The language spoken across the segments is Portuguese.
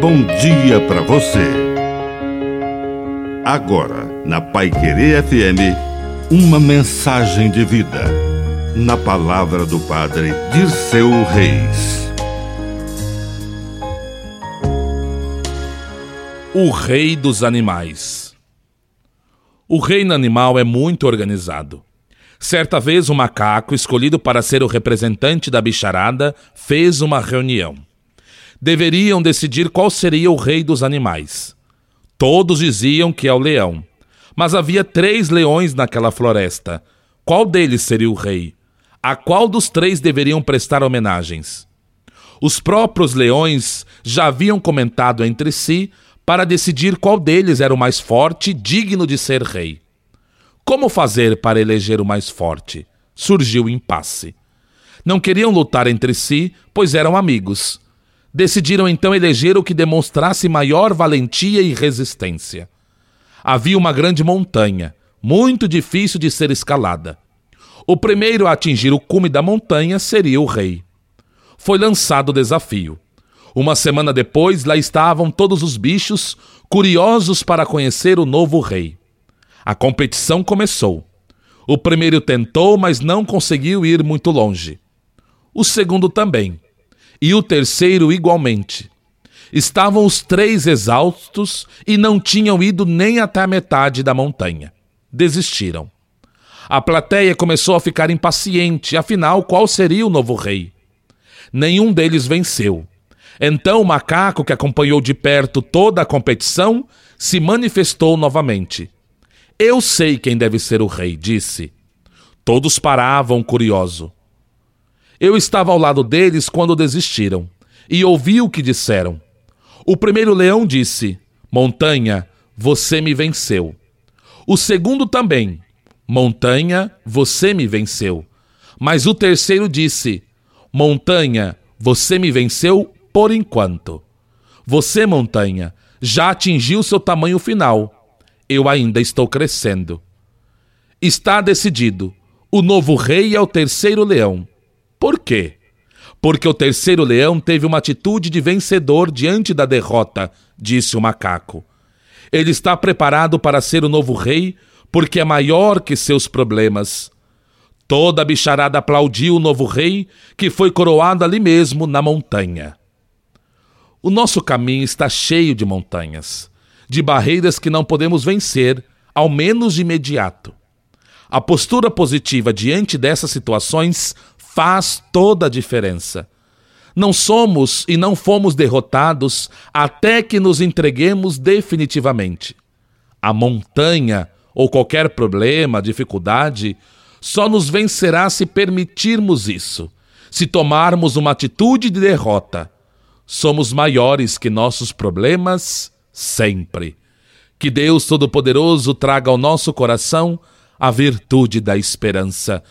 bom dia para você. Agora, na Pai Querer FM, uma mensagem de vida. Na palavra do Padre Dirceu Reis. O Rei dos Animais. O reino animal é muito organizado. Certa vez, um macaco, escolhido para ser o representante da bicharada, fez uma reunião. Deveriam decidir qual seria o rei dos animais. Todos diziam que é o leão. Mas havia três leões naquela floresta. Qual deles seria o rei? A qual dos três deveriam prestar homenagens? Os próprios leões já haviam comentado entre si para decidir qual deles era o mais forte digno de ser rei. Como fazer para eleger o mais forte? Surgiu o impasse. Não queriam lutar entre si, pois eram amigos. Decidiram então eleger o que demonstrasse maior valentia e resistência. Havia uma grande montanha, muito difícil de ser escalada. O primeiro a atingir o cume da montanha seria o rei. Foi lançado o desafio. Uma semana depois, lá estavam todos os bichos, curiosos para conhecer o novo rei. A competição começou. O primeiro tentou, mas não conseguiu ir muito longe. O segundo também. E o terceiro igualmente. Estavam os três exaustos e não tinham ido nem até a metade da montanha. Desistiram. A plateia começou a ficar impaciente, afinal, qual seria o novo rei? Nenhum deles venceu. Então o macaco, que acompanhou de perto toda a competição, se manifestou novamente. Eu sei quem deve ser o rei, disse. Todos paravam curioso. Eu estava ao lado deles quando desistiram, e ouvi o que disseram. O primeiro leão disse: Montanha, você me venceu. O segundo também: Montanha, você me venceu. Mas o terceiro disse: Montanha, você me venceu por enquanto. Você, montanha, já atingiu seu tamanho final eu ainda estou crescendo. Está decidido. O novo rei é o terceiro leão. Por quê? Porque o terceiro leão teve uma atitude de vencedor diante da derrota, disse o macaco. Ele está preparado para ser o novo rei porque é maior que seus problemas. Toda a bicharada aplaudiu o novo rei, que foi coroado ali mesmo na montanha. O nosso caminho está cheio de montanhas de barreiras que não podemos vencer, ao menos de imediato. A postura positiva diante dessas situações faz toda a diferença. Não somos e não fomos derrotados até que nos entreguemos definitivamente. A montanha ou qualquer problema, dificuldade, só nos vencerá se permitirmos isso, se tomarmos uma atitude de derrota. Somos maiores que nossos problemas sempre. Que Deus Todo-Poderoso traga ao nosso coração a virtude da esperança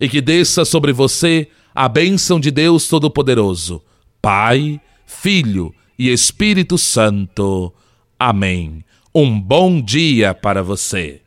e que desça sobre você a bênção de Deus Todo-Poderoso, Pai, Filho e Espírito Santo. Amém. Um bom dia para você.